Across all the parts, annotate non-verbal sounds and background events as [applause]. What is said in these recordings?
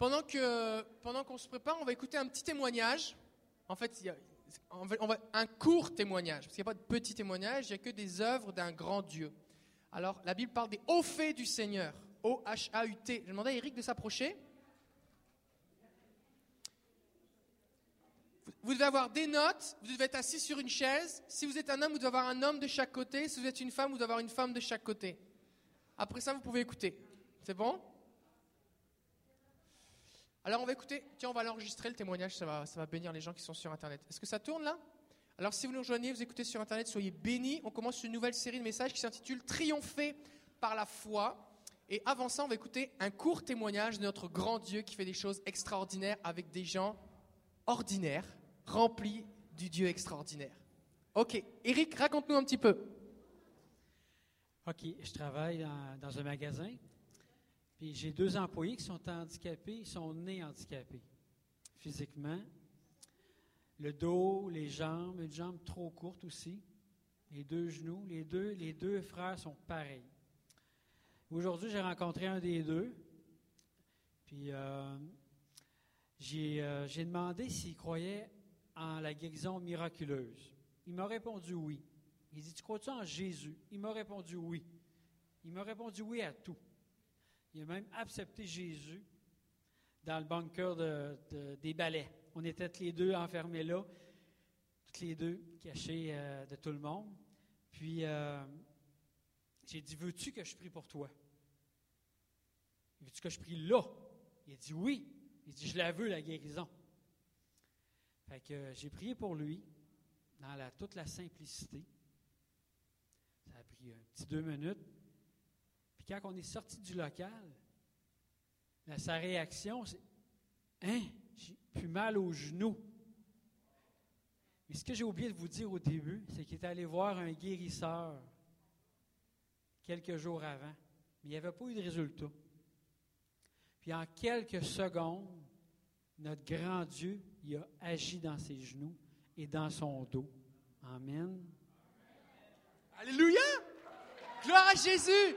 Pendant que pendant qu'on se prépare, on va écouter un petit témoignage. En fait, on va- un court témoignage, parce qu'il n'y a pas de petit témoignage, il n'y a que des œuvres d'un grand Dieu. Alors, la Bible parle des hauts faits du Seigneur. O-H-A-U-T. Je demandais à Eric de s'approcher. Vous devez avoir des notes, vous devez être assis sur une chaise. Si vous êtes un homme, vous devez avoir un homme de chaque côté. Si vous êtes une femme, vous devez avoir une femme de chaque côté. Après ça, vous pouvez écouter. C'est bon? Alors, on va écouter. Tiens, on va l'enregistrer, le témoignage. Ça va, ça va bénir les gens qui sont sur Internet. Est-ce que ça tourne là? Alors, si vous nous rejoignez, vous écoutez sur Internet, soyez bénis. On commence une nouvelle série de messages qui s'intitule Triompher par la foi. Et avant ça, on va écouter un court témoignage de notre grand Dieu qui fait des choses extraordinaires avec des gens ordinaires, remplis du Dieu extraordinaire. Ok, Eric, raconte-nous un petit peu. OK, je travaille dans, dans un magasin. Puis j'ai deux employés qui sont handicapés, ils sont nés handicapés physiquement. Le dos, les jambes, une jambe trop courte aussi. Les deux genoux, les deux, les deux frères sont pareils. Aujourd'hui, j'ai rencontré un des deux. Puis euh, j'ai euh, j'ai demandé s'il croyait en la guérison miraculeuse. Il m'a répondu oui. Il dit, tu crois-tu en Jésus? Il m'a répondu oui. Il m'a répondu oui à tout. Il a même accepté Jésus dans le bunker de- de- des balais. On était tous les deux enfermés là, tous les deux cachés euh, de tout le monde. Puis euh, j'ai dit, veux-tu que je prie pour toi? Veux-tu que je prie là? Il a dit oui. Il dit, je la veux, la guérison. Fait que euh, j'ai prié pour lui dans la- toute la simplicité. Ça a pris un petit deux minutes. Quand on est sorti du local, sa réaction, c'est Hein, j'ai plus mal aux genoux. Mais ce que j'ai oublié de vous dire au début, c'est qu'il est allé voir un guérisseur quelques jours avant, mais il n'y avait pas eu de résultat. Puis en quelques secondes, notre grand Dieu, il a agi dans ses genoux et dans son dos. Amen. Alléluia Gloire à Jésus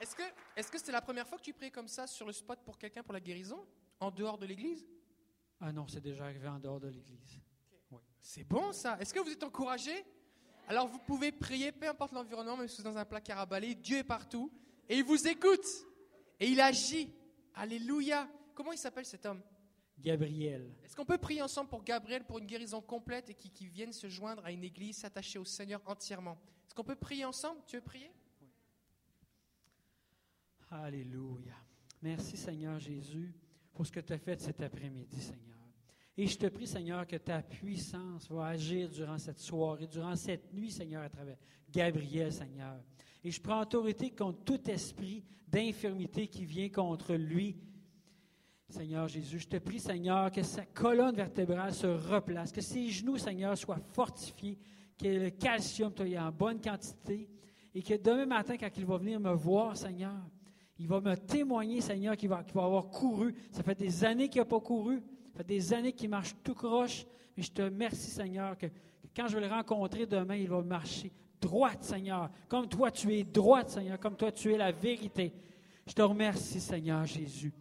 Est-ce que que c'était la première fois que tu priais comme ça sur le spot pour quelqu'un pour la guérison? En dehors de l'église? Ah non, c'est déjà arrivé en dehors de l'Église. C'est bon ça. Est-ce que vous êtes encouragés Alors vous pouvez prier, peu importe l'environnement, même si vous êtes dans un placard à balai, Dieu est partout et il vous écoute et il agit. Alléluia. Comment il s'appelle cet homme? Gabriel. Est-ce qu'on peut prier ensemble pour Gabriel pour une guérison complète et qui, qui vienne se joindre à une église, s'attacher au Seigneur entièrement? Est-ce qu'on peut prier ensemble? Tu veux prier? Alléluia. Merci Seigneur Jésus pour ce que tu as fait cet après-midi, Seigneur. Et je te prie, Seigneur, que ta puissance va agir durant cette soirée, durant cette nuit, Seigneur, à travers Gabriel, Seigneur. Et je prends autorité contre tout esprit d'infirmité qui vient contre lui. Seigneur Jésus, je te prie, Seigneur, que sa colonne vertébrale se replace, que ses genoux, Seigneur, soient fortifiés, que le calcium soit en bonne quantité, et que demain matin, quand il va venir me voir, Seigneur, il va me témoigner, Seigneur, qu'il va, va avoir couru. Ça fait des années qu'il n'a pas couru. Ça fait des années qu'il marche tout croche. Mais je te remercie, Seigneur, que, que quand je vais le rencontrer demain, il va marcher droite, Seigneur. Comme toi, tu es droite, Seigneur. Comme toi, tu es la vérité. Je te remercie, Seigneur Jésus.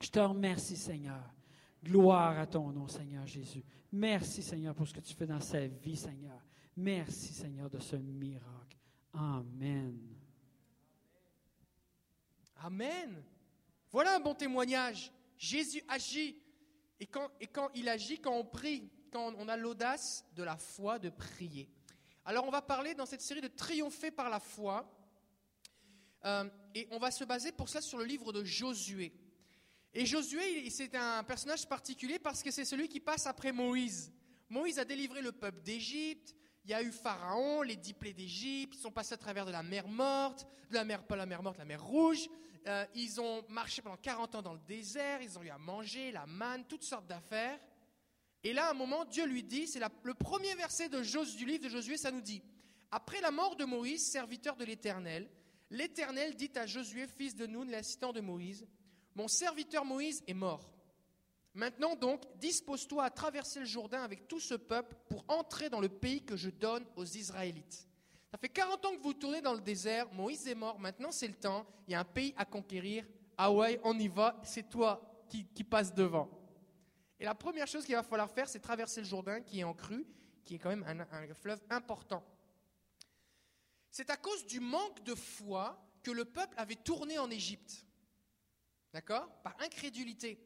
Je te remercie, Seigneur. Gloire à ton nom, Seigneur Jésus. Merci, Seigneur, pour ce que tu fais dans sa vie, Seigneur. Merci, Seigneur, de ce miracle. Amen. Amen. Voilà un bon témoignage. Jésus agit. Et quand, et quand il agit, quand on prie, quand on a l'audace de la foi de prier. Alors on va parler dans cette série de triompher par la foi. Euh, et on va se baser pour ça sur le livre de Josué. Et Josué, c'est un personnage particulier parce que c'est celui qui passe après Moïse. Moïse a délivré le peuple d'Égypte. Il y a eu Pharaon, les dix plaies d'Égypte. Ils sont passés à travers de la mer morte, de la mer, pas la mer morte, la mer rouge. Euh, ils ont marché pendant 40 ans dans le désert. Ils ont eu à manger, la manne, toutes sortes d'affaires. Et là, à un moment, Dieu lui dit, c'est le premier verset de du livre de Josué, ça nous dit Après la mort de Moïse, serviteur de l'Éternel, l'Éternel dit à Josué, fils de Nun, l'assistant de Moïse Mon serviteur Moïse est mort. Maintenant donc, dispose-toi à traverser le Jourdain avec tout ce peuple pour entrer dans le pays que je donne aux Israélites. Ça fait 40 ans que vous tournez dans le désert, Moïse est mort, maintenant c'est le temps, il y a un pays à conquérir. Ouais, on y va, c'est toi, qui, qui passe devant. Et la première chose qu'il va falloir faire, c'est traverser le Jourdain, qui est en crue, qui est quand même un, un fleuve important. C'est à cause du manque de foi que le peuple avait tourné en Égypte. D'accord? Par incrédulité.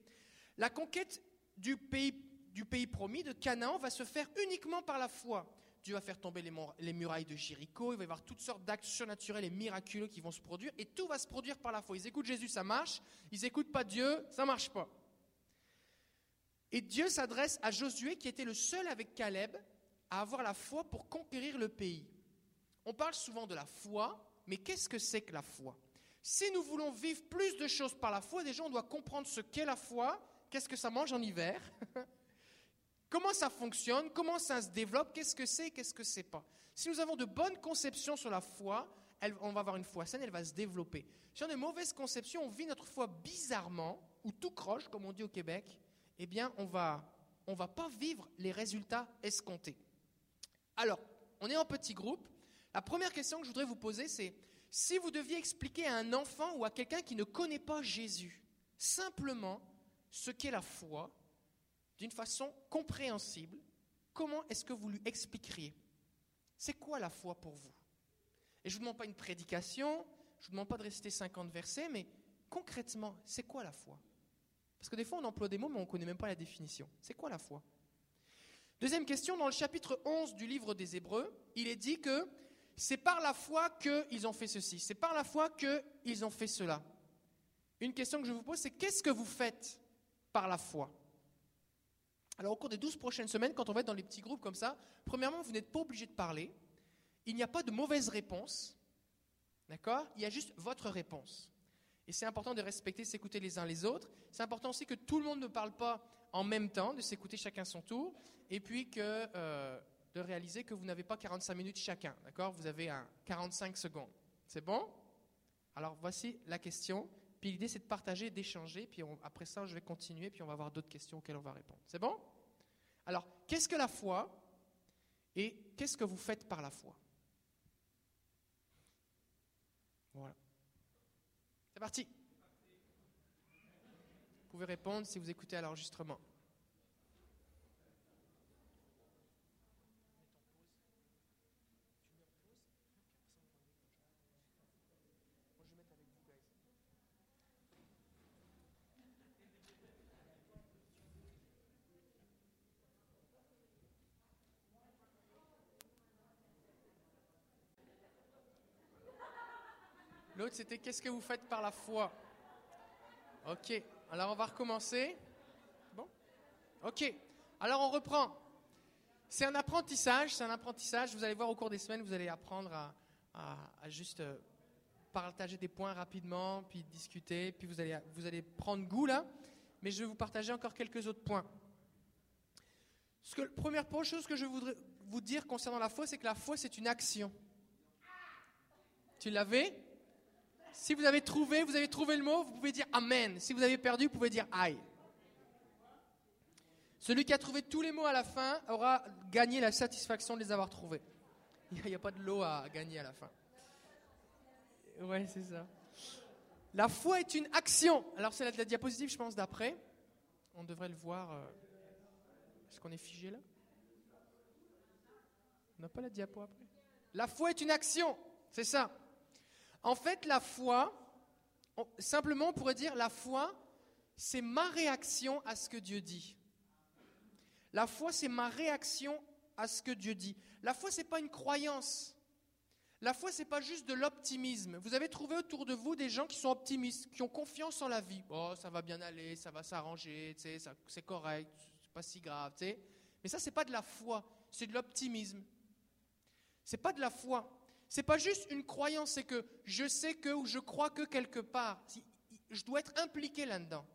La conquête du pays, du pays promis, de Canaan, va se faire uniquement par la foi. Dieu va faire tomber les, mur- les murailles de Jéricho, il va y avoir toutes sortes d'actes surnaturels et miraculeux qui vont se produire, et tout va se produire par la foi. Ils écoutent Jésus, ça marche, ils n'écoutent pas Dieu, ça marche pas. Et Dieu s'adresse à Josué, qui était le seul avec Caleb à avoir la foi pour conquérir le pays. On parle souvent de la foi, mais qu'est-ce que c'est que la foi? Si nous voulons vivre plus de choses par la foi, déjà on doit comprendre ce qu'est la foi, qu'est-ce que ça mange en hiver, [laughs] comment ça fonctionne, comment ça se développe, qu'est-ce que c'est, qu'est-ce que c'est pas? Si nous avons de bonnes conceptions sur la foi, on va avoir une foi saine, elle va se développer. Si on a de mauvaises conceptions, on vit notre foi bizarrement, ou tout croche, comme on dit au Québec, eh bien on va, on va pas vivre les résultats escomptés. Alors, on est en petit groupe. La première question que je voudrais vous poser, c'est si vous deviez expliquer à un enfant ou à quelqu'un qui ne connaît pas Jésus simplement ce qu'est la foi, d'une façon compréhensible, comment est-ce que vous lui expliqueriez? C'est quoi la foi pour vous? Et je ne vous demande pas une prédication, je ne vous demande pas de réciter 50 versets, mais concrètement, c'est quoi la foi? Parce que des fois, on emploie des mots, mais on ne connaît même pas la définition. C'est quoi la foi? Deuxième question, dans le chapitre 11 du livre des Hébreux, il est dit que c'est par la foi qu'ils ont fait ceci, c'est par la foi qu'ils ont fait cela. Une question que je vous pose, c'est qu'est-ce que vous faites par la foi? Alors au cours des 12 prochaines semaines, quand on va être dans les petits groupes comme ça, premièrement, vous n'êtes pas obligé de parler, il n'y a pas de mauvaise réponse, d'accord? Il y a juste votre réponse. Et c'est important de respecter, de s'écouter les uns les autres. C'est important aussi que tout le monde ne parle pas en même temps, de s'écouter chacun son tour, et puis que, euh, de réaliser que vous n'avez pas 45 minutes chacun, d'accord? Vous avez un 45 secondes. C'est bon? Alors voici la question. Puis l'idée c'est de partager, d'échanger, puis après ça je vais continuer, puis on va avoir d'autres questions auxquelles on va répondre. C'est bon? Alors, qu'est-ce que la foi et qu'est-ce que vous faites par la foi? Voilà. C'est parti. Vous pouvez répondre si vous écoutez à l'enregistrement. C'était qu'est-ce que vous faites par la foi? Ok, alors on va recommencer. Bon Ok, alors on reprend. C'est un apprentissage, c'est un apprentissage. Vous allez voir au cours des semaines, vous allez apprendre à, juste euh, partager des points rapidement, puis discuter, puis vous allez, vous allez prendre goût là. Mais je vais vous partager encore quelques autres points. Ce première chose que je voudrais vous dire concernant la foi, c'est que la foi, c'est une action. Tu l'avais? Si vous avez trouvé, vous avez trouvé le mot, vous pouvez dire Amen. Si vous avez perdu, vous pouvez dire Aïe. Celui qui a trouvé tous les mots à la fin aura gagné la satisfaction de les avoir trouvés. [laughs] Il n'y a, pas de lot à gagner à la fin. Ouais, c'est ça. La foi est une action. Alors c'est la, la diapositive, je pense, d'après. On devrait le voir. euh, Est-ce qu'on est figé là? On n'a pas la diapo après? La foi est une action. C'est ça. En fait, la foi, simplement on pourrait dire la foi, c'est ma réaction à ce que Dieu dit. La foi, c'est ma réaction à ce que Dieu dit. La foi, c'est pas une croyance. La foi, c'est pas juste de l'optimisme. Vous avez trouvé autour de vous des gens qui sont optimistes, qui ont confiance en la vie. Oh, ça va bien aller, ça va s'arranger, c'est correct, c'est pas si grave, tu sais. Mais ça, c'est pas de la foi, c'est de l'optimisme. C'est pas de la foi. C'est pas juste une croyance, c'est que je sais que ou je crois que quelque part. Je dois être impliqué là-dedans.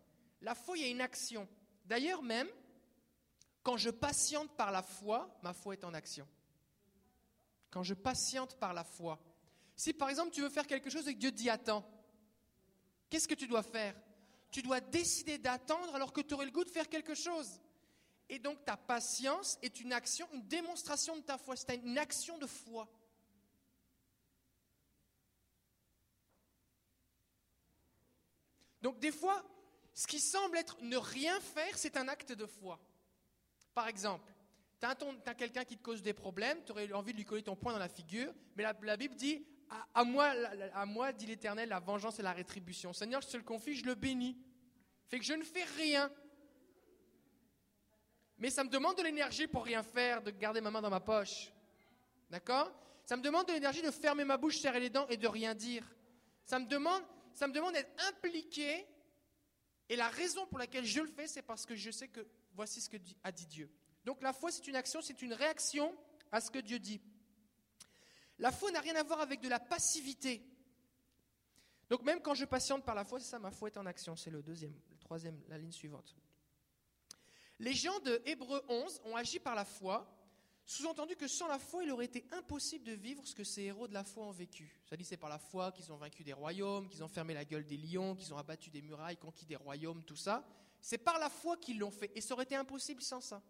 La foi, il y a une action. D'ailleurs, même, quand je patiente par la foi, ma foi est en action. Quand je patiente par la foi. Si par exemple tu veux faire quelque chose et que Dieu dit attends, qu'est-ce que tu dois faire? Tu dois décider d'attendre alors que tu aurais le goût de faire quelque chose. Et donc ta patience est une action, une démonstration de ta foi. C'est une action de foi. Donc des fois, ce qui semble être ne rien faire, c'est un acte de foi. Par exemple, tu as, quelqu'un qui te cause des problèmes, tu aurais envie de lui coller ton poing dans la figure, mais la, Bible dit à, moi, à moi, dit l'Éternel, la vengeance et la rétribution. Seigneur, je te le confie, je le bénis. Fait que je ne fais rien. Mais ça me demande de l'énergie pour rien faire, de garder ma main dans ma poche. D'accord? Ça me demande de l'énergie de fermer ma bouche, serrer les dents et de rien dire. Ça me demande, ça me demande d'être impliqué. Et la raison pour laquelle je le fais, c'est parce que je sais que voici ce que a dit Dieu. Donc la foi, c'est une action, c'est une réaction à ce que Dieu dit. La foi n'a rien à voir avec de la passivité. Donc même quand je patiente par la foi, c'est ça, ma foi est en action. C'est le deuxième, le troisième, la ligne suivante. Les gens de Hébreu 11 ont agi par la foi, sous-entendu que sans la foi, il aurait été impossible de vivre ce que ces héros de la foi ont vécu. Ça dit, c'est par la foi qu'ils ont vaincu des royaumes, qu'ils ont fermé la gueule des lions, qu'ils ont abattu des murailles, conquis des royaumes, tout ça. C'est par la foi qu'ils l'ont fait. Et ça aurait été impossible sans ça.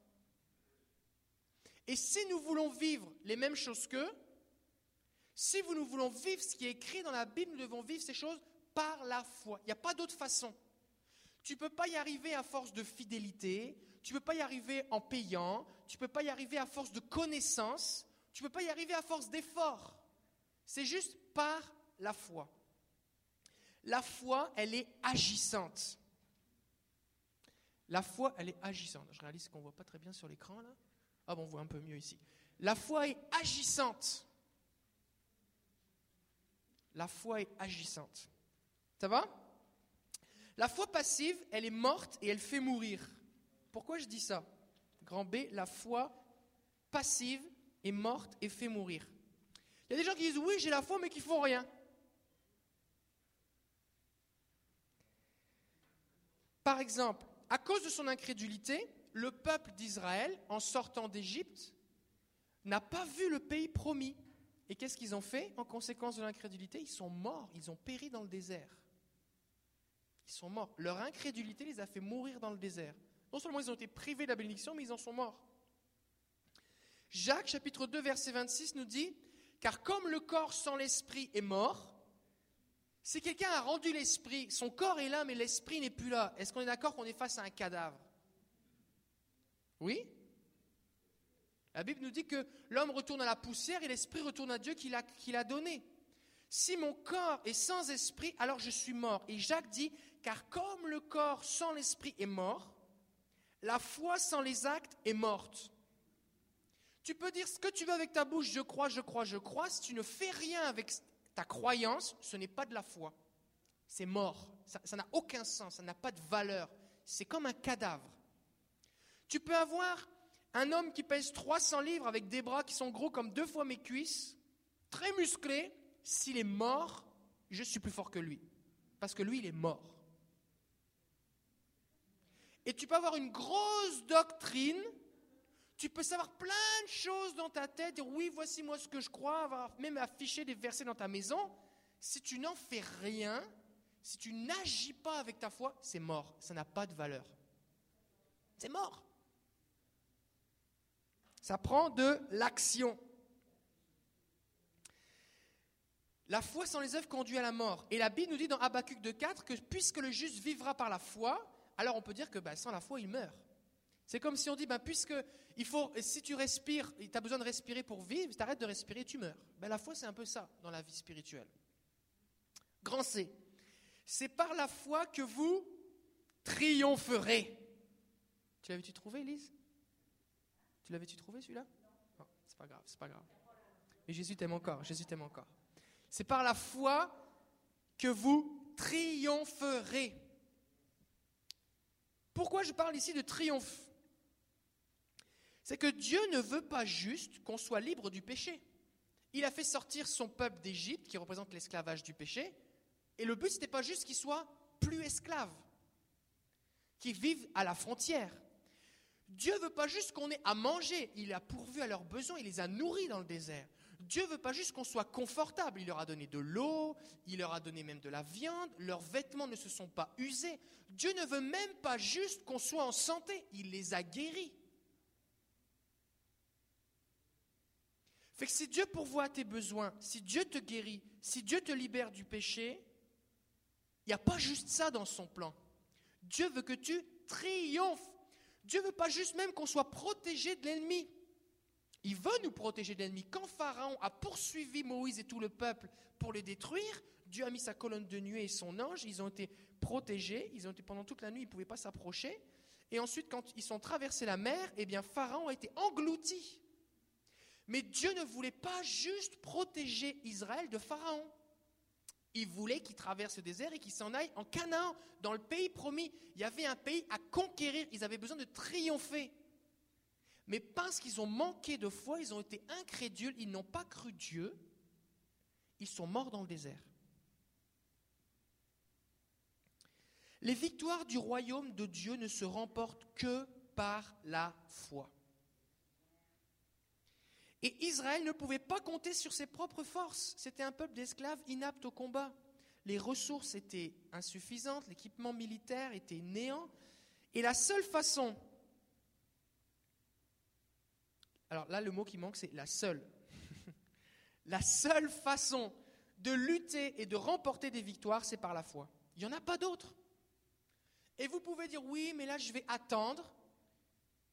Et si nous voulons vivre les mêmes choses qu'eux, si nous voulons vivre ce qui est écrit dans la Bible, nous devons vivre ces choses par la foi. Il n'y a pas d'autre façon. Tu ne peux pas y arriver à force de fidélité, tu ne peux pas y arriver en payant, tu ne peux pas y arriver à force de connaissance, tu ne peux pas y arriver à force d'effort. C'est juste par la foi. La foi, elle est agissante. La foi, elle est agissante. Je réalise qu'on ne voit pas très bien sur l'écran là. Ah bon, on voit un peu mieux ici. La foi est agissante. La foi est agissante. Ça va? La foi passive, elle est morte et elle fait mourir. Pourquoi je dis ça? Grand B, la foi passive est morte et fait mourir. Il y a des gens qui disent oui, j'ai la foi, mais qui font rien. Par exemple, à cause de son incrédulité, le peuple d'Israël, en sortant d'Égypte, n'a pas vu le pays promis. Et qu'est-ce qu'ils ont fait? En conséquence de l'incrédulité Ils sont morts, ils ont péri dans le désert. Ils sont morts. Leur incrédulité les a fait mourir dans le désert. Non seulement ils ont été privés de la bénédiction, mais ils en sont morts. Jacques chapitre 2 verset 26 nous dit, car comme le corps sans l'esprit est mort, si quelqu'un a rendu l'esprit, son corps est là, mais l'esprit n'est plus là, est-ce qu'on est d'accord qu'on est face à un cadavre? Oui La Bible nous dit que l'homme retourne à la poussière et l'esprit retourne à Dieu qui l'a donné. Si mon corps est sans esprit, alors je suis mort. Et Jacques dit, car comme le corps sans l'esprit est mort, la foi sans les actes est morte. Tu peux dire ce que tu veux avec ta bouche, je crois, je crois, je crois. Si tu ne fais rien avec ta croyance, ce n'est pas de la foi. C'est mort. Ça n'a aucun sens, ça n'a pas de valeur. C'est comme un cadavre. Tu peux avoir un homme qui pèse 300 livres avec des bras qui sont gros comme deux fois mes cuisses, très musclé. S'il est mort, je suis plus fort que lui. Parce que lui, il est mort. Et tu peux avoir une grosse doctrine, tu peux savoir plein de choses dans ta tête, dire oui, voici moi ce que je crois, avoir même affiché des versets dans ta maison. Si tu n'en fais rien, si tu n'agis pas avec ta foi, c'est mort, ça n'a pas de valeur. C'est mort. Ça prend de l'action. La foi sans les œuvres conduit à la mort. Et la Bible nous dit dans Habakkuk 2.4 que puisque le juste vivra par la foi, alors on peut dire que ben, sans la foi, il meurt. C'est comme si on dit, ben, puisque il faut, si tu respires, tu as besoin de respirer pour vivre, si tu arrêtes de respirer, tu meurs. Ben, la foi, c'est un peu ça dans la vie spirituelle. Grand C. C'est par la foi que vous triompherez. Tu l'avais-tu trouvé, Lise? Tu l'avais-tu trouvé celui-là? Non, c'est pas grave, c'est pas grave. Mais Jésus t'aime encore, Jésus t'aime encore. C'est par la foi que vous triompherez. Pourquoi je parle ici de triomphe? C'est que Dieu ne veut pas juste qu'on soit libre du péché. Il a fait sortir son peuple d'Égypte, qui représente l'esclavage du péché, et le but, ce n'était pas juste qu'ils soient plus esclaves, qu'ils vivent à la frontière, Dieu veut pas juste qu'on ait à manger, il a pourvu à leurs besoins, il les a nourris dans le désert. Dieu veut pas juste qu'on soit confortable, il leur a donné de l'eau, il leur a donné même de la viande, leurs vêtements ne se sont pas usés. Dieu ne veut même pas juste qu'on soit en santé, il les a guéris. Fait que si Dieu pourvoit tes besoins, si Dieu te guérit, si Dieu te libère du péché, il n'y a pas juste ça dans son plan. Dieu veut que tu triomphes. Dieu veut pas juste même qu'on soit protégé de l'ennemi. Il veut nous protéger de l'ennemi. Quand Pharaon a poursuivi Moïse et tout le peuple pour les détruire, Dieu a mis sa colonne de nuée et son ange. Ils ont été protégés. Ils ont été pendant toute la nuit, ils ne pouvaient pas s'approcher. Et ensuite, quand ils sont traversés la mer, eh bien, Pharaon a été englouti. Mais Dieu ne voulait pas juste protéger Israël de Pharaon. Il voulait qu'il traverse le désert et qu'il s'en aille en Canaan, dans le pays promis. Il y avait un pays à conquérir. Ils avaient besoin de triompher. Mais parce qu'ils ont manqué de foi, ils ont été incrédules, ils n'ont pas cru Dieu, ils sont morts dans le désert. Les victoires du royaume de Dieu ne se remportent que par la foi. Et Israël ne pouvait pas compter sur ses propres forces. C'était un peuple d'esclaves inaptes au combat. Les ressources étaient insuffisantes, l'équipement militaire était néant. Et la seule façon alors là, le mot qui manque, c'est la seule. [laughs] la seule façon de lutter et de remporter des victoires, c'est par la foi. Il n'y en a pas d'autre. Et vous pouvez dire, oui, mais là, je vais attendre.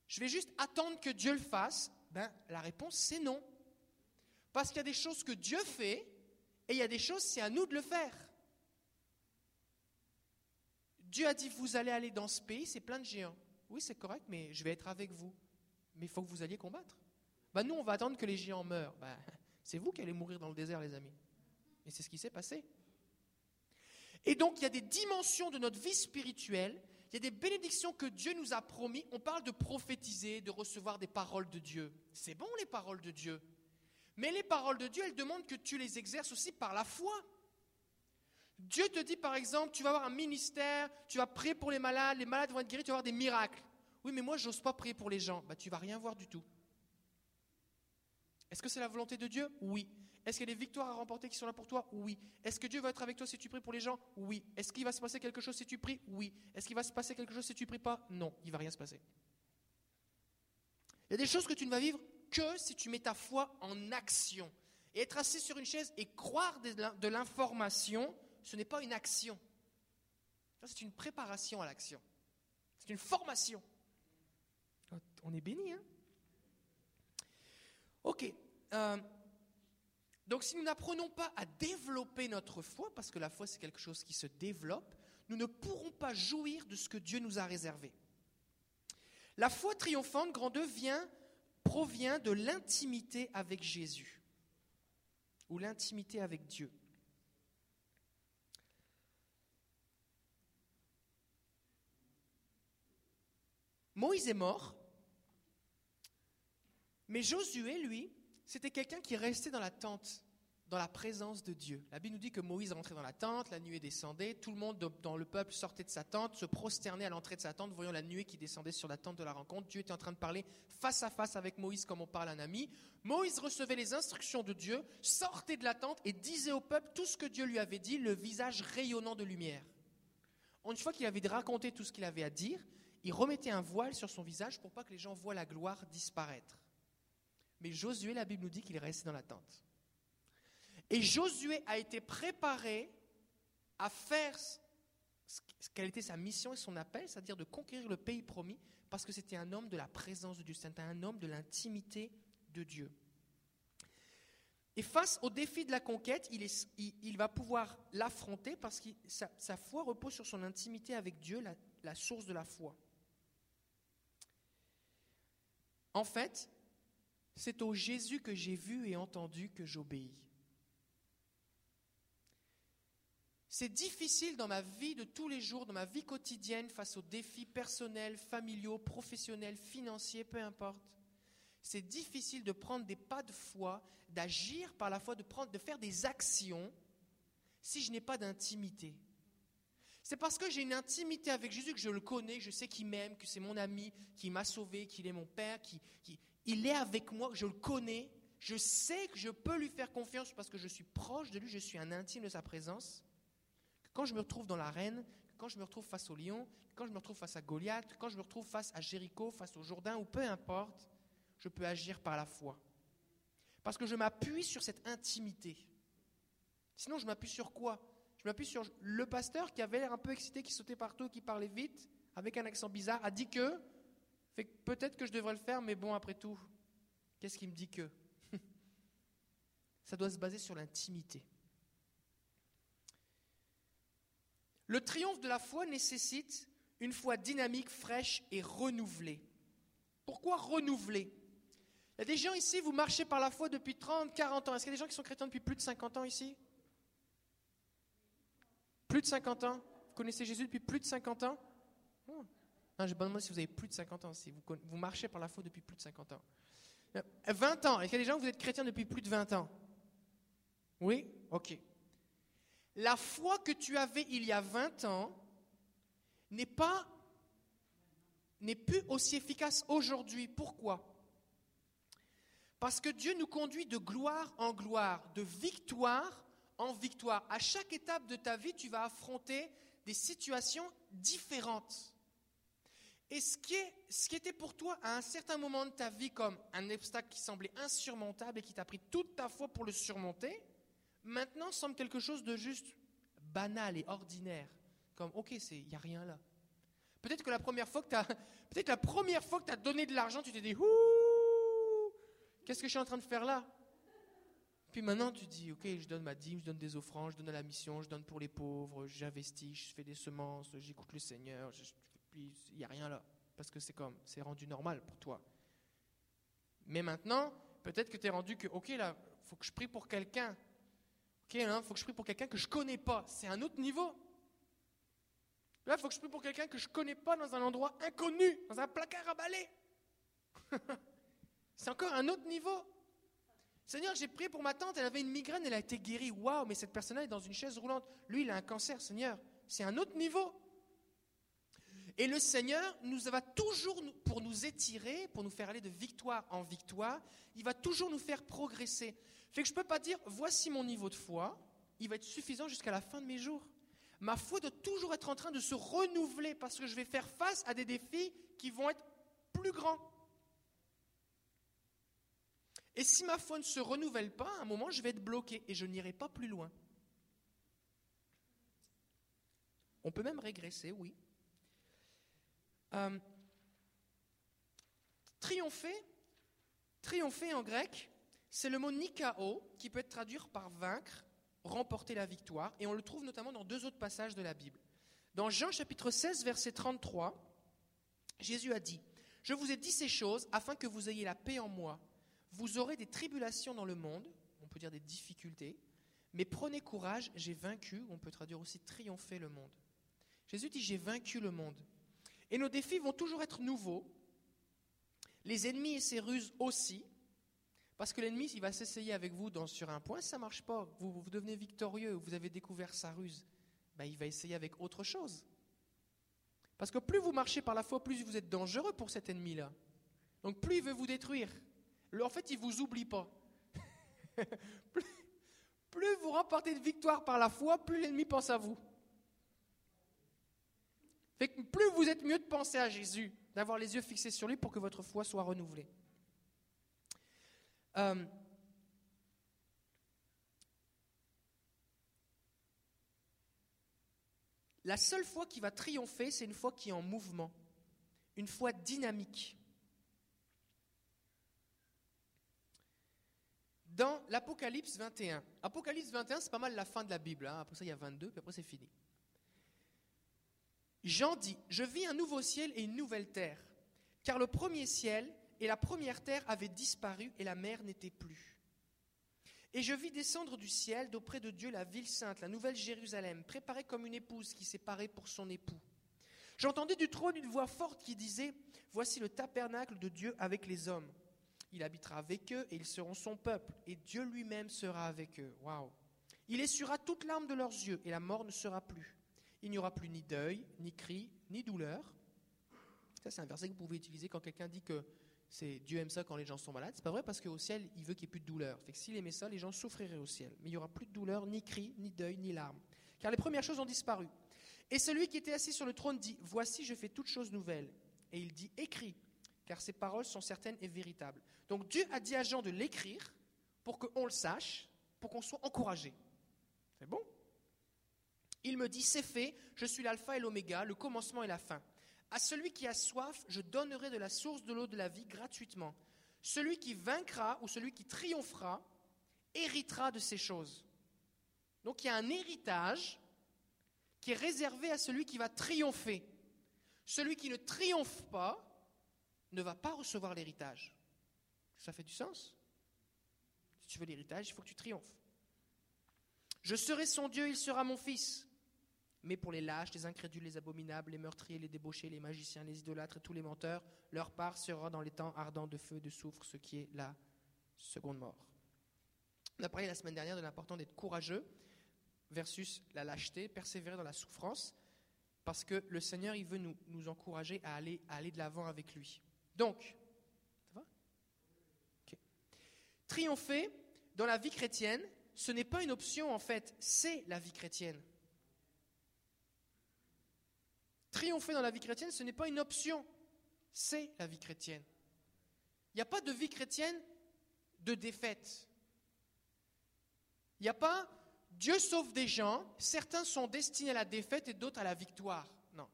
Je vais juste attendre que Dieu le fasse. Ben, la réponse, c'est non. Parce qu'il y a des choses que Dieu fait et il y a des choses, c'est à nous de le faire. Dieu a dit, vous allez aller dans ce pays, c'est plein de géants. Oui, c'est correct, mais je vais être avec vous. Mais il faut que vous alliez combattre. Bah, nous, on va attendre que les géants meurent. Bah, c'est vous qui allez mourir dans le désert, les amis. Et c'est ce qui s'est passé. Et donc, il y a des dimensions de notre vie spirituelle, il y a des bénédictions que Dieu nous a promis. On parle de prophétiser, de recevoir des paroles de Dieu. C'est bon, les paroles de Dieu. Mais les paroles de Dieu, elles demandent que tu les exerces aussi par la foi. Dieu te dit, par exemple, tu vas avoir un ministère, tu vas prier pour les malades, les malades vont être guéris, tu vas avoir des miracles. Oui, mais moi, je n'ose pas prier pour les gens. Bah, tu vas rien voir du tout. Est-ce que c'est la volonté de Dieu? Oui. Est-ce qu'il y a des victoires à remporter qui sont là pour toi? Oui. Est-ce que Dieu va être avec toi si tu pries pour les gens? Oui. Est-ce qu'il va se passer quelque chose si tu pries? Oui. Est-ce qu'il va se passer quelque chose si tu pries pas? Non, il va rien se passer. Il y a des choses que tu ne vas vivre que si tu mets ta foi en action. Et être assis sur une chaise et croire de l'information, ce n'est pas une action. C'est une préparation à l'action. C'est une formation. On est béni, hein? Ok. Euh, donc si nous n'apprenons pas à développer notre foi, parce que la foi c'est quelque chose qui se développe, nous ne pourrons pas jouir de ce que Dieu nous a réservé. La foi triomphante, grand 2, vient, provient de l'intimité avec Jésus, ou l'intimité avec Dieu. Moïse est mort, mais Josué, lui, c'était quelqu'un qui restait dans la tente, dans la présence de Dieu. La Bible nous dit que Moïse rentrait dans la tente, la nuée descendait, tout le monde dans le peuple sortait de sa tente, se prosternait à l'entrée de sa tente, voyant la nuée qui descendait sur la tente de la rencontre. Dieu était en train de parler face à face avec Moïse comme on parle à un ami. Moïse recevait les instructions de Dieu, sortait de la tente et disait au peuple tout ce que Dieu lui avait dit, le visage rayonnant de lumière. Une fois qu'il avait raconté tout ce qu'il avait à dire, il remettait un voile sur son visage pour pas que les gens voient la gloire disparaître. Mais Josué, la Bible nous dit qu'il est resté dans la tente. Et Josué a été préparé à faire ce quelle était sa mission et son appel, c'est-à-dire de conquérir le pays promis, parce que c'était un homme de la présence de Dieu, c'était un homme de l'intimité de Dieu. Et face au défi de la conquête, il, va pouvoir l'affronter parce que sa, foi repose sur son intimité avec Dieu, la source de la foi. En fait, c'est au Jésus que j'ai vu et entendu que j'obéis. C'est difficile dans ma vie de tous les jours, dans ma vie quotidienne, face aux défis personnels, familiaux, professionnels, financiers, peu importe. C'est difficile de prendre des pas de foi, d'agir par la foi, de, faire des actions si je n'ai pas d'intimité. C'est parce que j'ai une intimité avec Jésus que je le connais, je sais qu'il m'aime, que c'est mon ami, qu'il m'a sauvé, qu'il est mon Père, qui, il est avec moi, je le connais, je sais que je peux lui faire confiance parce que je suis proche de lui, je suis un intime de sa présence. Quand je me retrouve dans l'arène, quand je me retrouve face au lion, quand je me retrouve face à Goliath, quand je me retrouve face à Jéricho, face au Jourdain, ou peu importe, je peux agir par la foi. Parce que je m'appuie sur cette intimité. Sinon, je m'appuie sur quoi? Je m'appuie sur le pasteur qui avait l'air un peu excité, qui sautait partout, qui parlait vite, avec un accent bizarre, a dit que, peut-être que je devrais le faire, mais bon, après tout, qu'est-ce qui me dit que? [laughs] Ça doit se baser sur l'intimité. Le triomphe de la foi nécessite une foi dynamique, fraîche et renouvelée. Pourquoi renouveler Il y a des gens ici, vous marchez par la foi depuis 30, 40 ans. Est-ce qu'il y a des gens qui sont chrétiens depuis plus de 50 ans ici? Plus de 50 ans? Vous connaissez Jésus depuis plus de 50 ans? Oh. Non, je demande si vous avez plus de 50 ans, si vous, marchez par la foi depuis plus de 50 ans. 20 ans, est-ce qu'il y a des gens, vous êtes chrétiens depuis plus de 20 ans? Oui? Ok. La foi que tu avais il y a 20 ans n'est pas n'est plus aussi efficace aujourd'hui. Pourquoi? Parce que Dieu nous conduit de gloire en gloire, de victoire en victoire. À chaque étape de ta vie, tu vas affronter des situations différentes. Et ce qui, est, ce qui était pour toi à un certain moment de ta vie comme un obstacle qui semblait insurmontable et qui t'a pris toute ta foi pour le surmonter, maintenant semble quelque chose de juste banal et ordinaire. Comme, ok, il n'y a rien là. Peut-être que la première fois que tu as, [laughs] peut-être la première fois que donné de l'argent, tu t'es dit, ouh, qu'est-ce que je suis en train de faire là? Puis maintenant, tu dis, ok, je donne ma dîme, je donne des offrandes, je donne à la mission, je donne pour les pauvres, j'investis, je fais des semences, j'écoute le Seigneur, puis il n'y a rien là. Parce que c'est comme, c'est rendu normal pour toi. Mais maintenant, peut-être que tu es rendu que, ok, là, faut que je prie pour quelqu'un. Ok, hein, faut que je prie pour quelqu'un que je connais pas. C'est un autre niveau. Là, faut que je prie pour quelqu'un que je ne connais pas dans un endroit inconnu, dans un placard à balai. [laughs] C'est encore un autre niveau. Seigneur, j'ai prié pour ma tante, elle avait une migraine, elle a été guérie. Waouh, mais cette personne-là est dans une chaise roulante. Lui, il a un cancer, Seigneur. C'est un autre niveau. Et le Seigneur nous va toujours, pour nous étirer, pour nous faire aller de victoire en victoire, il va toujours nous faire progresser. Fait que je ne peux pas dire, voici mon niveau de foi, il va être suffisant jusqu'à la fin de mes jours ma foi doit toujours être en train de se renouveler parce que je vais faire face à des défis qui vont être plus grands. Et si ma foi ne se renouvelle pas, à un moment, je vais être bloqué et je n'irai pas plus loin. On peut même régresser, oui. Euh, triompher, triompher en grec, c'est le mot nikao qui peut être traduit par vaincre remporter la victoire, et on le trouve notamment dans deux autres passages de la Bible. Dans Jean chapitre 16, verset 33, Jésus a dit, Je vous ai dit ces choses afin que vous ayez la paix en moi. Vous aurez des tribulations dans le monde, on peut dire des difficultés, mais prenez courage, j'ai vaincu, on peut traduire aussi triompher le monde. Jésus dit, j'ai vaincu le monde. Et nos défis vont toujours être nouveaux, les ennemis et ses ruses aussi, parce que l'ennemi, il va s'essayer avec vous sur un point, ça ne marche pas. Vous, vous, devenez victorieux, vous avez découvert sa ruse. Ben, il va essayer avec autre chose. Parce que plus vous marchez par la foi, plus vous êtes dangereux pour cet ennemi-là. Donc plus il veut vous détruire. En fait, il ne vous oublie pas. [laughs] plus, plus vous remportez de victoire par la foi, plus l'ennemi pense à vous. Plus vous êtes mieux de penser à Jésus, d'avoir les yeux fixés sur lui pour que votre foi soit renouvelée. Euh, la seule foi qui va triompher, c'est une foi qui est en mouvement, une foi dynamique. Dans l'Apocalypse 21, Apocalypse 21, c'est pas mal la fin de la Bible, hein. après ça il y a 22, puis après c'est fini. Jean dit, je vis un nouveau ciel et une nouvelle terre, car le premier ciel et la première terre avait disparu et la mer n'était plus. Et je vis descendre du ciel d'auprès de Dieu la ville sainte, la nouvelle Jérusalem, préparée comme une épouse qui s'est parée pour son époux. J'entendais du trône une voix forte qui disait, Voici le tabernacle de Dieu avec les hommes. Il habitera avec eux et ils seront son peuple, et Dieu lui-même sera avec eux. Waouh! Il essuiera toute larme de leurs yeux, et la mort ne sera plus. Il n'y aura plus ni deuil, ni cri, ni douleur. Ça, c'est un verset que vous pouvez utiliser quand quelqu'un dit que c'est Dieu aime ça quand les gens sont malades. C'est pas vrai parce qu'au ciel, il veut qu'il n'y ait plus de douleur. Fait que s'il aimait ça, les gens souffriraient au ciel. Mais il n'y aura plus de douleur, ni cris, ni deuil, ni larmes. Car les premières choses ont disparu. Et celui qui était assis sur le trône dit Voici, je fais toutes choses nouvelles. Et il dit Écris, car ces paroles sont certaines et véritables. Donc Dieu a dit à Jean de l'écrire pour qu'on le sache, pour qu'on soit encouragé. C'est bon? Il me dit, c'est fait, je suis l'alpha et l'oméga, le commencement et la fin. À celui qui a soif, je donnerai de la source de l'eau de la vie gratuitement. Celui qui vaincra ou celui qui triomphera héritera de ces choses. Donc il y a un héritage qui est réservé à celui qui va triompher. Celui qui ne triomphe pas ne va pas recevoir l'héritage. Ça fait du sens? Si tu veux l'héritage, il faut que tu triomphes. Je serai son Dieu, il sera mon fils. Mais pour les lâches, les incrédules, les abominables, les meurtriers, les débauchés, les magiciens, les idolâtres et tous les menteurs, leur part sera dans les temps ardents de feu de soufre, ce qui est la seconde mort. On a parlé la semaine dernière de l'important d'être courageux versus la lâcheté, persévérer dans la souffrance, parce que le Seigneur, il veut nous, nous encourager à aller, aller de l'avant avec lui. Donc, ça va? Triompher dans la vie chrétienne, ce n'est pas une option en fait, c'est la vie chrétienne. Triompher dans la vie chrétienne, ce n'est pas une option, c'est la vie chrétienne. Il n'y a pas de vie chrétienne de défaite. Il n'y a pas Dieu sauve des gens, certains sont destinés à la défaite et d'autres à la victoire. Non.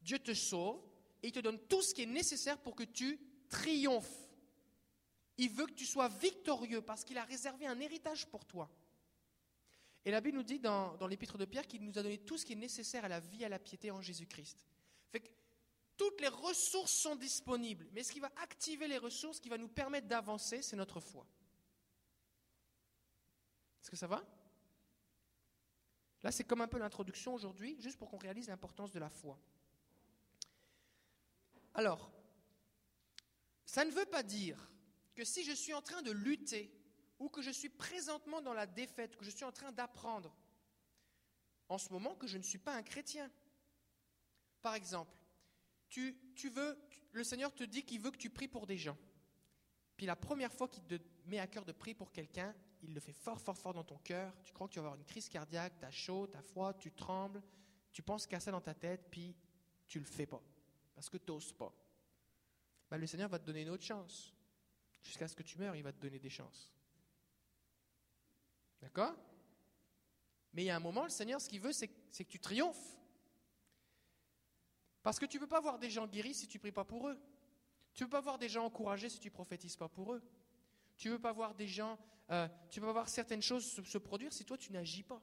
Dieu te sauve et il te donne tout ce qui est nécessaire pour que tu triomphes. Il veut que tu sois victorieux parce qu'il a réservé un héritage pour toi. Et la Bible nous dit dans, l'épître de Pierre qu'il nous a donné tout ce qui est nécessaire à la vie à la piété en Jésus-Christ. Fait que toutes les ressources sont disponibles, mais ce qui va activer les ressources, ce qui va nous permettre d'avancer, c'est notre foi. Est-ce que ça va? Là, c'est comme un peu l'introduction aujourd'hui, juste pour qu'on réalise l'importance de la foi. Alors, ça ne veut pas dire que si je suis en train de lutter ou que je suis présentement dans la défaite, que je suis en train d'apprendre, en ce moment que je ne suis pas un chrétien. Par exemple, tu, tu veux, le Seigneur te dit qu'il veut que tu pries pour des gens. Puis la première fois qu'il te met à cœur de prier pour quelqu'un, il le fait fort, fort, fort dans ton cœur. Tu crois que tu vas avoir une crise cardiaque, tu as chaud, tu as froid, tu trembles, tu penses qu'à ça dans ta tête, puis tu le fais pas. Parce que tu n'oses pas. Ben, le Seigneur va te donner une autre chance. Jusqu'à ce que tu meurs, il va te donner des chances. D'accord? Mais il y a un moment, le Seigneur, ce qu'il veut, c'est que tu triomphes. Parce que tu ne peux pas voir des gens guéris si tu ne pries pas pour eux. Tu ne peux pas voir des gens encouragés si tu ne prophétises pas pour eux. Tu ne veux pas voir des gens, euh, tu veux pas voir certaines choses se, produire si toi tu n'agis pas.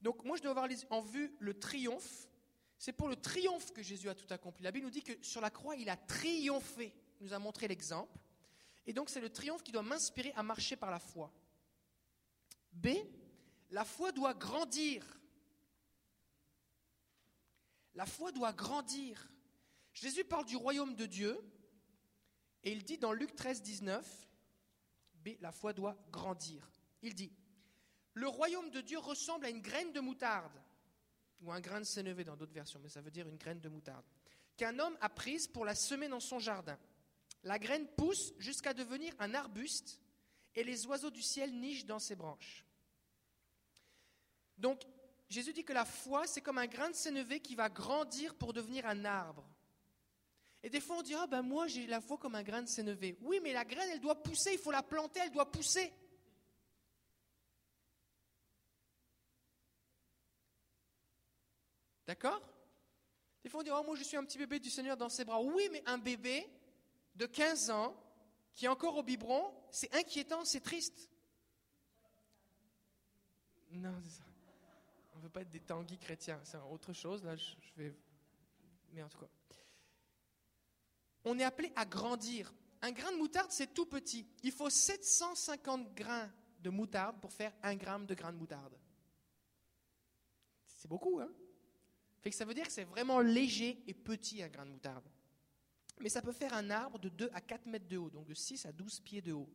Donc moi je dois avoir en vue le triomphe. C'est pour le triomphe que Jésus a tout accompli. La Bible nous dit que sur la croix il a triomphé. Il nous a montré l'exemple. Et donc c'est le triomphe qui doit m'inspirer à marcher par la foi. B, la foi doit grandir. La foi doit grandir. Jésus parle du royaume de Dieu et il dit dans Luc 13, 19, B, la foi doit grandir. Il dit, le royaume de Dieu ressemble à une graine de moutarde, ou un grain de sénévé dans d'autres versions, mais ça veut dire une graine de moutarde, qu'un homme a prise pour la semer dans son jardin. La graine pousse jusqu'à devenir un arbuste, et les oiseaux du ciel nichent dans ses branches. Donc, Jésus dit que la foi, c'est comme un grain de sénévé qui va grandir pour devenir un arbre. Et des fois, on dit Ah, ben moi, j'ai la foi comme un grain de sénévé. Oui, mais la graine, elle doit pousser, il faut la planter, elle doit pousser. D'accord? Des fois, on dit Oh, moi, je suis un petit bébé du Seigneur dans ses bras. Oui, mais un bébé de 15 ans qui est encore au biberon, c'est inquiétant, c'est triste. Non, on ne veut pas être des tanguis chrétiens, c'est autre chose. Là, je vais. Mais en tout cas on est appelé à grandir. Un grain de moutarde, c'est tout petit. Il faut 750 grains de moutarde pour faire un gramme de grain de moutarde. C'est beaucoup, hein fait que Ça veut dire que c'est vraiment léger et petit, un grain de moutarde. Mais ça peut faire un arbre de 2 à 4 mètres de haut, donc de 6 à 12 pieds de haut.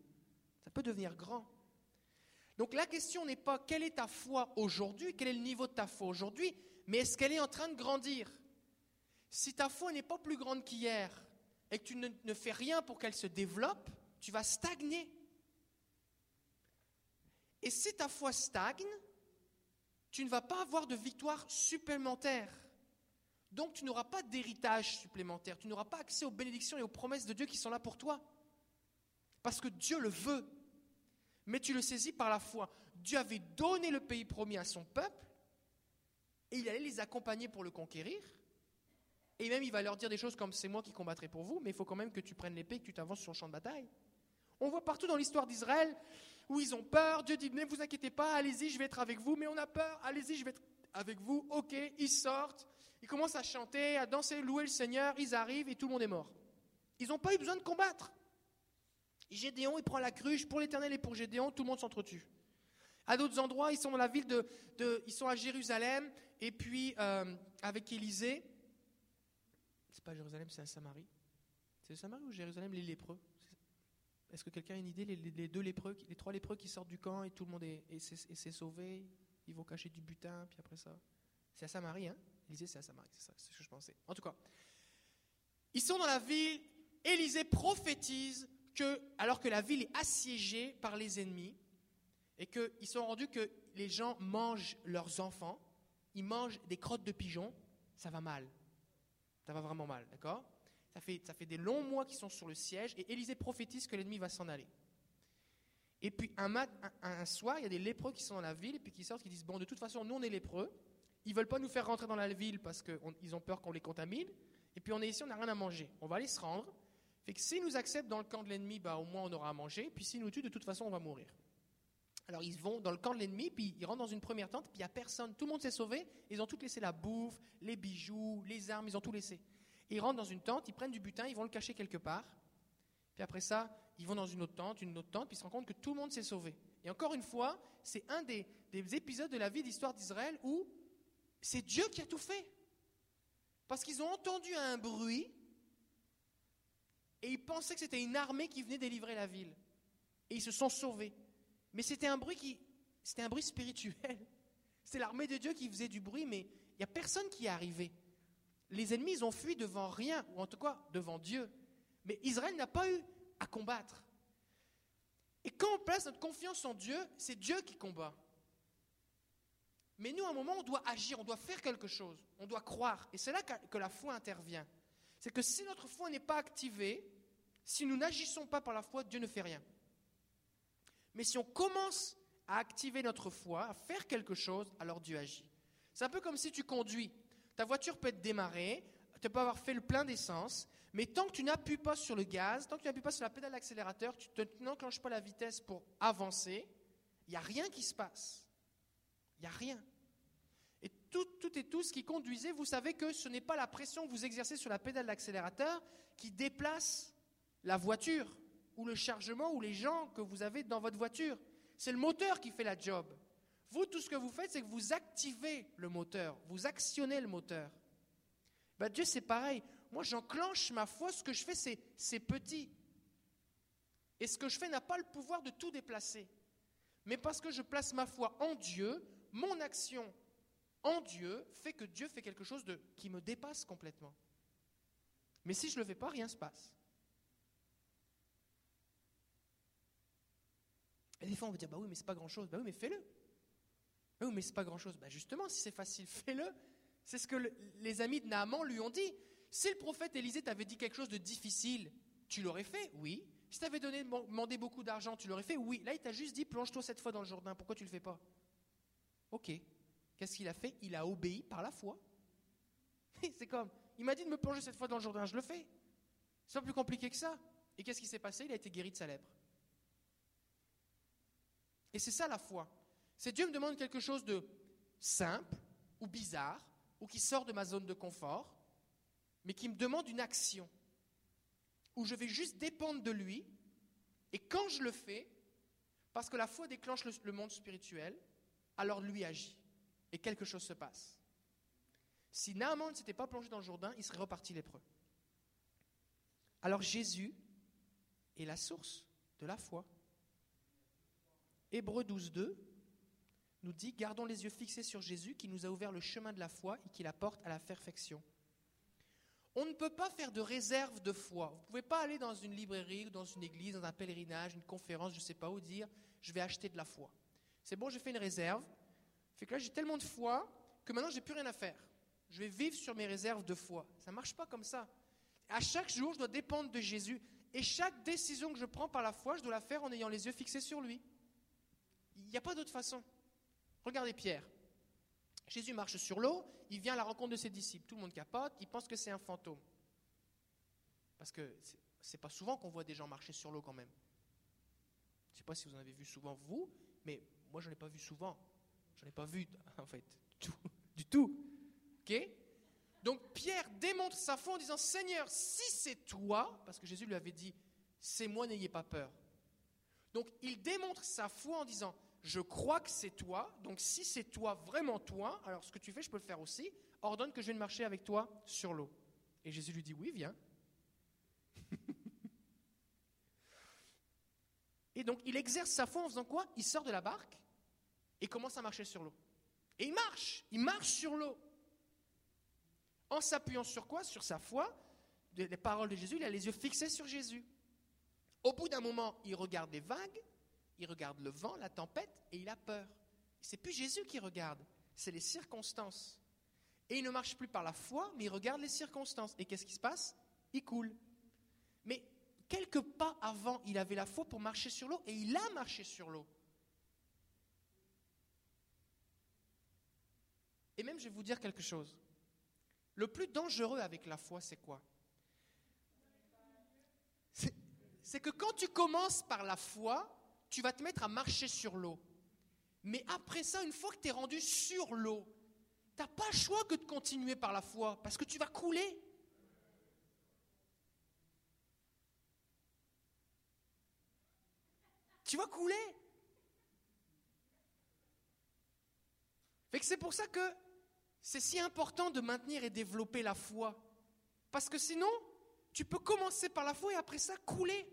Ça peut devenir grand. Donc la question n'est pas quelle est ta foi aujourd'hui, quel est le niveau de ta foi aujourd'hui, mais est-ce qu'elle est en train de grandir? Si ta foi n'est pas plus grande qu'hier, et que tu ne, fais rien pour qu'elle se développe, tu vas stagner. Et si ta foi stagne, tu ne vas pas avoir de victoire supplémentaire. Donc tu n'auras pas d'héritage supplémentaire, tu n'auras pas accès aux bénédictions et aux promesses de Dieu qui sont là pour toi. Parce que Dieu le veut. Mais tu le saisis par la foi. Dieu avait donné le pays promis à son peuple, Et il allait les accompagner pour le conquérir. Et même il va leur dire des choses comme c'est moi qui combattrai pour vous, mais il faut quand même que tu prennes l'épée et que tu t'avances sur le champ de bataille. On voit partout dans l'histoire d'Israël où ils ont peur. Dieu dit ne vous inquiétez pas, allez-y, je vais être avec vous. Mais on a peur, allez-y, je vais être avec vous. Ok, ils sortent, ils commencent à chanter, à danser, louer le Seigneur. Ils arrivent et tout le monde est mort. Ils n'ont pas eu besoin de combattre. Gédéon, il prend la cruche pour l'Éternel et pour Gédéon, tout le monde s'entretue. À d'autres endroits, ils sont dans la ville de, ils sont à Jérusalem et puis euh, avec Élisée. C'est pas Jérusalem, c'est à Samarie. C'est Samarie ou Jérusalem, les lépreux? Est-ce que quelqu'un a une idée? Les, deux lépreux, les trois lépreux qui sortent du camp et tout le monde est, s'est sauvé, ils vont cacher du butin, puis après ça. C'est à Samarie, hein? Élisée, c'est à Samarie, c'est ça, c'est ce que je pensais. En tout cas, ils sont dans la ville, Élisée prophétise que, alors que la ville est assiégée par les ennemis, et qu'ils sont rendus que les gens mangent leurs enfants, ils mangent des crottes de pigeons, ça va mal. Ça va vraiment mal, d'accord? Ça fait, ça fait des longs mois qu'ils sont sur le siège, et Élisée prophétise que l'ennemi va s'en aller. Et puis un, soir, il y a des lépreux qui sont dans la ville, et puis qui sortent, qui disent, bon, de toute façon, nous on est lépreux, ils veulent pas nous faire rentrer dans la ville parce qu'ils ont peur qu'on les contamine, et puis on est ici, on n'a rien à manger. On va aller se rendre, fait que s'ils nous acceptent dans le camp de l'ennemi, bah, au moins on aura à manger. Puis s'ils nous tuent, de toute façon, on va mourir. Alors ils vont dans le camp de l'ennemi, puis ils rentrent dans une première tente, puis il n'y a personne. Tout le monde s'est sauvé. Ils ont tout laissé la bouffe, les bijoux, les armes, ils ont tout laissé. ils rentrent dans une tente, ils prennent du butin, ils vont le cacher quelque part. Puis après ça, ils vont dans une autre tente, une autre tente, puis ils se rendent compte que tout le monde s'est sauvé. Et encore une fois, c'est un des, des épisodes de la vie d'histoire d'Israël où c'est Dieu qui a tout fait. Parce qu'ils ont entendu un bruit, et ils pensaient que c'était une armée qui venait délivrer la ville. Et ils se sont sauvés. Mais c'était un bruit qui, c'était un bruit spirituel. [laughs] C'est l'armée de Dieu qui faisait du bruit, mais il n'y a personne qui est arrivé. Les ennemis, ils ont fui devant rien, ou en tout cas devant Dieu. Mais Israël n'a pas eu à combattre. Et quand on place notre confiance en Dieu, c'est Dieu qui combat. Mais nous, à un moment, on doit agir, on doit faire quelque chose, on doit croire. Et c'est là que la foi intervient c'est que si notre foi n'est pas activée, si nous n'agissons pas par la foi, Dieu ne fait rien. Mais si on commence à activer notre foi, à faire quelque chose, alors Dieu agit. C'est un peu comme si tu conduis. Ta voiture peut être démarrée, tu peux avoir fait le plein d'essence, mais tant que tu n'appuies pas sur le gaz, tant que tu n'appuies pas sur la pédale d'accélérateur, tu n'enclenches pas la vitesse pour avancer, il n'y a rien qui se passe. Il n'y a rien tout, tout et tout ce qui conduisait, vous savez que ce n'est pas la pression que vous exercez sur la pédale d'accélérateur qui déplace la voiture ou le chargement ou les gens que vous avez dans votre voiture. C'est le moteur qui fait la job. Vous, tout ce que vous faites, c'est que vous activez le moteur, vous actionnez le moteur. Ben, Dieu, c'est pareil. Moi, j'enclenche ma foi, ce que je fais, c'est petit. Et ce que je fais n'a pas le pouvoir de tout déplacer. Mais parce que je place ma foi en Dieu, mon action en Dieu fait que Dieu fait quelque chose qui me dépasse complètement. Mais si je ne le fais pas, rien ne se passe. Et des fois, on va dire, bah oui, mais c'est pas grand-chose. Bah oui, mais fais-le. Bah oui, mais c'est pas grand-chose. Bah justement, si c'est facile, [laughs] fais-le. C'est ce que les amis de Naaman lui ont dit. Si le prophète Élisée t'avait dit quelque chose de difficile, tu l'aurais fait, oui. Si t'avais demandé beaucoup d'argent, tu l'aurais fait, oui. Là, il t'a juste dit, plonge-toi cette fois dans le Jourdain. Pourquoi tu le fais pas? Ok. Qu'est-ce qu'il a fait? Il a obéi par la foi. [laughs] C'est comme, il m'a dit de me plonger cette fois dans le Jourdain, je le fais. C'est pas plus compliqué que ça. Et qu'est-ce qui s'est passé? Il a été guéri de sa lèpre. Et c'est ça la foi. C'est Dieu me demande quelque chose de simple ou bizarre, ou qui sort de ma zone de confort, mais qui me demande une action, où je vais juste dépendre de lui, et quand je le fais, parce que la foi déclenche le monde spirituel, alors lui agit et quelque chose se passe. Si Naaman ne s'était pas plongé dans le Jourdain, il serait reparti lépreux. Alors Jésus est la source de la foi. Hébreu 12, 2 nous dit Gardons les yeux fixés sur Jésus qui nous a ouvert le chemin de la foi et qui la porte à la perfection. On ne peut pas faire de réserve de foi. Vous ne pouvez pas aller dans une librairie, dans une église, dans un pèlerinage, une conférence, je ne sais pas où, dire Je vais acheter de la foi. C'est bon, j'ai fait une réserve, fait que là, j'ai tellement de foi que maintenant, j'ai plus rien à faire. Je vais vivre sur mes réserves de foi. Ça ne marche pas comme ça. À chaque jour, je dois dépendre de Jésus. Et chaque décision que je prends par la foi, je dois la faire en ayant les yeux fixés sur lui. Il n'y a pas d'autre façon. Regardez Pierre. Jésus marche sur l'eau, il vient à la rencontre de ses disciples. Tout le monde capote, il pense que c'est un fantôme. Parce que c'est pas souvent qu'on voit des gens marcher sur l'eau quand même. Je ne sais pas si vous en avez vu souvent vous, mais moi je n'en ai pas vu souvent. Je n'en ai pas vu [laughs] en fait du tout. Donc Pierre démontre sa foi en disant Seigneur, si c'est toi, parce que Jésus lui avait dit C'est moi, n'ayez pas peur. Donc il démontre sa foi en disant je crois que c'est toi, donc si c'est toi, vraiment toi, alors ce que tu fais, je peux le faire aussi, ordonne que je vienne marcher avec toi sur l'eau. Et Jésus lui dit, oui, viens. [laughs] et donc il exerce sa foi en faisant quoi? Il sort de la barque et commence à marcher sur l'eau? Et il marche, il marche sur l'eau. En s'appuyant sur quoi? Sur sa foi, les paroles de Jésus, il a les yeux fixés sur Jésus. Au bout d'un moment, il regarde les vagues, il regarde le vent, la tempête, et il a peur. C'est plus Jésus qui regarde, c'est les circonstances. Et il ne marche plus par la foi, mais il regarde les circonstances. Et qu'est-ce qui se passe? Il coule. Mais quelques pas avant, il avait la foi pour marcher sur l'eau, et il a marché sur l'eau. Et même, je vais vous dire quelque chose. Le plus dangereux avec la foi, c'est quoi? C'est que quand tu commences par la foi, tu vas te mettre à marcher sur l'eau. Mais après ça, une fois que tu es rendu sur l'eau, tu n'as pas le choix que de continuer par la foi, parce que tu vas couler. Tu vas couler. c'est pour ça que c'est si important de maintenir et développer la foi. Parce que sinon, tu peux commencer par la foi et après ça couler.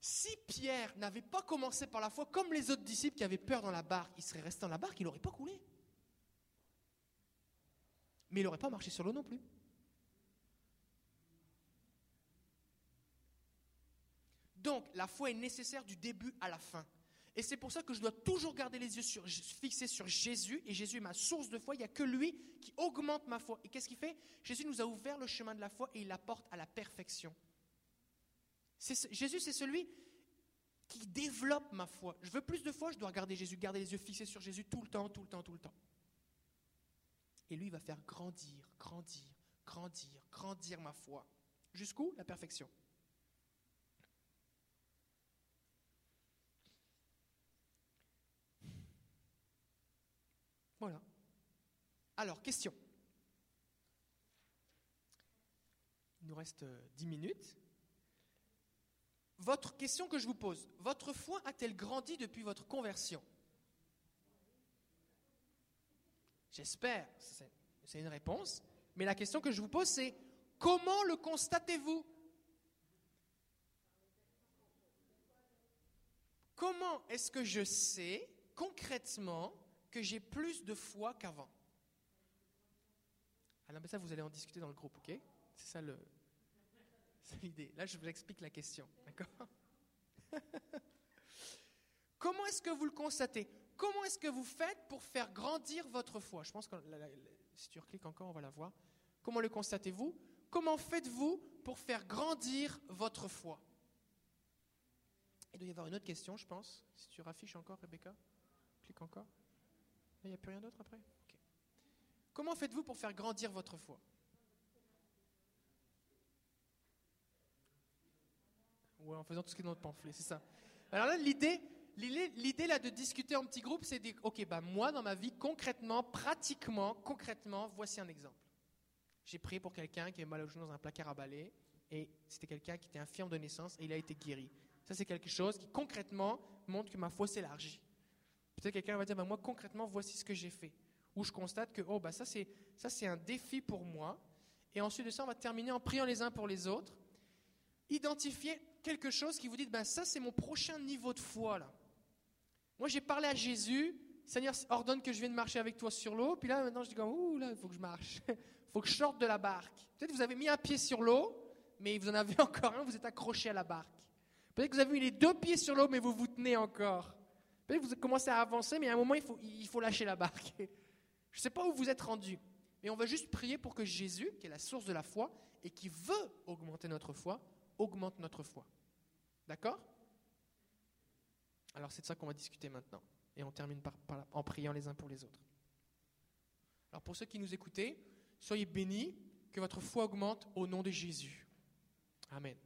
Si Pierre n'avait pas commencé par la foi, comme les autres disciples qui avaient peur dans la barque, il serait resté dans la barque, il n'aurait pas coulé. Mais il n'aurait pas marché sur l'eau non plus. Donc, la foi est nécessaire du début à la fin. Et c'est pour ça que je dois toujours garder les yeux fixés sur Jésus. Et Jésus est ma source de foi. Il n'y a que lui qui augmente ma foi. Et qu'est-ce qu'il fait? Jésus nous a ouvert le chemin de la foi et il l'apporte à la perfection. Jésus, c'est celui qui développe ma foi. Je veux plus de foi, je dois regarder Jésus, garder les yeux fixés sur Jésus tout le temps, tout le temps, tout le temps. Et lui, il va faire grandir, grandir, grandir, grandir ma foi. Jusqu'où? La perfection. Voilà. Alors, question. Il nous reste euh, dix minutes. Votre question que je vous pose, votre foi a-t-elle grandi depuis votre conversion? J'espère, c'est une réponse. Mais la question que je vous pose, c'est comment le constatez-vous? Comment est-ce que je sais concrètement que j'ai plus de foi qu'avant Alors, ça, vous allez en discuter dans le groupe, ok? C'est ça [laughs] l'idée. Là, je vous explique la question. D'accord? [laughs] Comment est-ce que vous le constatez? Comment est-ce que vous faites pour faire grandir votre foi? Je pense que si tu recliques encore, on va la voir. Comment le constatez-vous? Comment faites-vous pour faire grandir votre foi? Il doit y avoir une autre question, je pense. Si tu raffiches encore, Rebecca, clique encore. Il n'y a plus rien d'autre après? Comment faites-vous pour faire grandir votre foi? En faisant tout ce qui est dans notre pamphlet, c'est ça. Alors là, l'idée, l'idée là de discuter en petit groupe, c'est de dire, ok, bah moi dans ma vie, concrètement, pratiquement, concrètement, voici un exemple. J'ai prié pour quelqu'un qui est mal au genou dans un placard à balai, et c'était quelqu'un qui était infirme de naissance et il a été guéri. Ça, c'est quelque chose qui concrètement montre que ma foi s'élargit. Peut-être quelqu'un va dire, bah, moi concrètement, voici ce que j'ai fait. Ou je constate que, oh, bah, ça, c'est, un défi pour moi. Et ensuite de ça, on va terminer en priant les uns pour les autres. Identifier quelque chose qui vous dit, ben ça c'est mon prochain niveau de foi là. Moi j'ai parlé à Jésus, Seigneur ordonne que je vienne marcher avec toi sur l'eau, puis là maintenant je dis comme, ouh là il faut que je marche, il [laughs] faut que je sorte de la barque. Peut-être vous avez mis un pied sur l'eau, mais vous en avez [laughs] encore un, vous êtes accroché à la barque. Peut-être que vous avez mis les deux pieds sur l'eau, mais vous vous tenez encore. Peut-être que vous commencez à avancer, mais à un moment il faut, il faut lâcher la barque. [laughs] Je ne sais pas où vous êtes rendu, mais on va juste prier pour que Jésus, qui est la source de la foi et qui veut augmenter notre foi, augmente notre foi. D'accord? Alors c'est de ça qu'on va discuter maintenant. Et on termine par, en priant les uns pour les autres. Alors pour ceux qui nous écoutez, soyez bénis, que votre foi augmente au nom de Jésus. Amen.